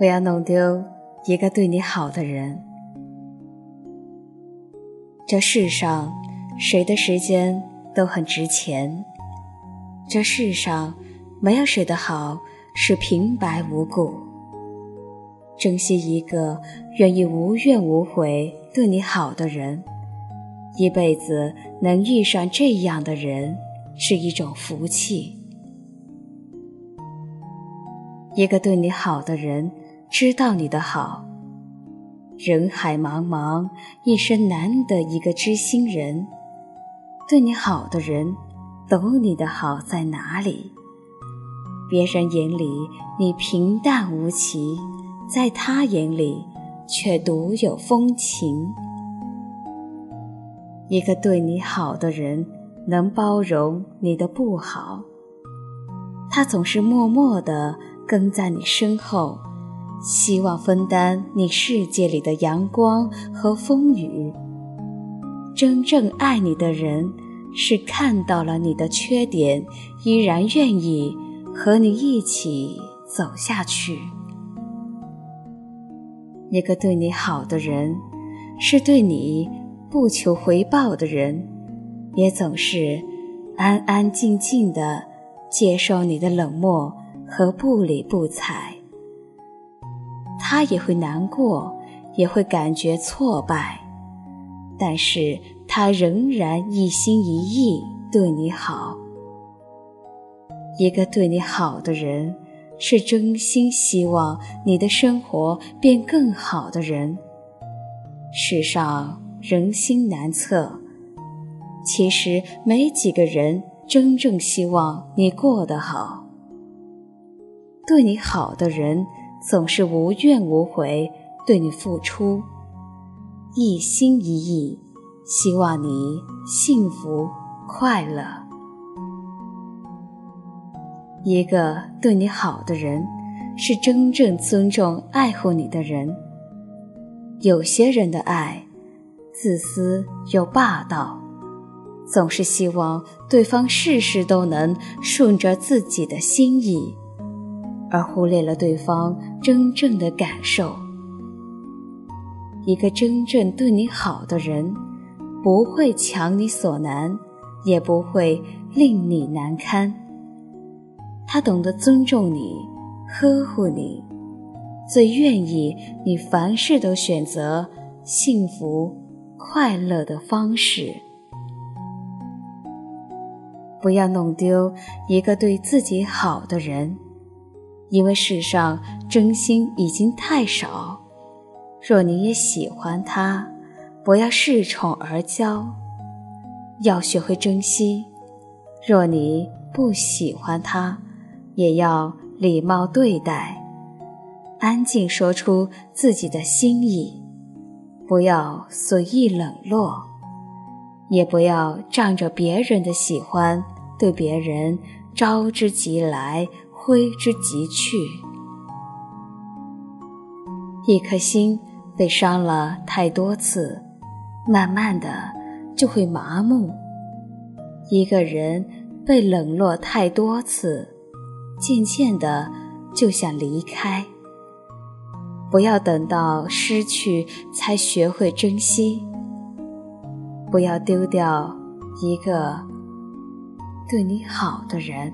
不要弄丢一个对你好的人。这世上，谁的时间都很值钱。这世上，没有谁的好是平白无故。珍惜一个愿意无怨无悔对你好的人，一辈子能遇上这样的人是一种福气。一个对你好的人，知道你的好。人海茫茫，一生难得一个知心人。对你好的人，懂你的好在哪里。别人眼里你平淡无奇，在他眼里却独有风情。一个对你好的人，能包容你的不好。他总是默默地跟在你身后。希望分担你世界里的阳光和风雨。真正爱你的人，是看到了你的缺点，依然愿意和你一起走下去。那个对你好的人，是对你不求回报的人，也总是安安静静的接受你的冷漠和不理不睬。他也会难过，也会感觉挫败，但是他仍然一心一意对你好。一个对你好的人，是真心希望你的生活变更好的人。世上人心难测，其实没几个人真正希望你过得好。对你好的人。总是无怨无悔对你付出，一心一意希望你幸福快乐。一个对你好的人，是真正尊重爱护你的人。有些人的爱自私又霸道，总是希望对方事事都能顺着自己的心意。而忽略了对方真正的感受。一个真正对你好的人，不会强你所难，也不会令你难堪。他懂得尊重你，呵护你，最愿意你凡事都选择幸福快乐的方式。不要弄丢一个对自己好的人。因为世上真心已经太少，若你也喜欢他，不要恃宠而骄，要学会珍惜；若你不喜欢他，也要礼貌对待，安静说出自己的心意，不要随意冷落，也不要仗着别人的喜欢对别人招之即来。挥之即去，一颗心被伤了太多次，慢慢的就会麻木；一个人被冷落太多次，渐渐的就想离开。不要等到失去才学会珍惜，不要丢掉一个对你好的人。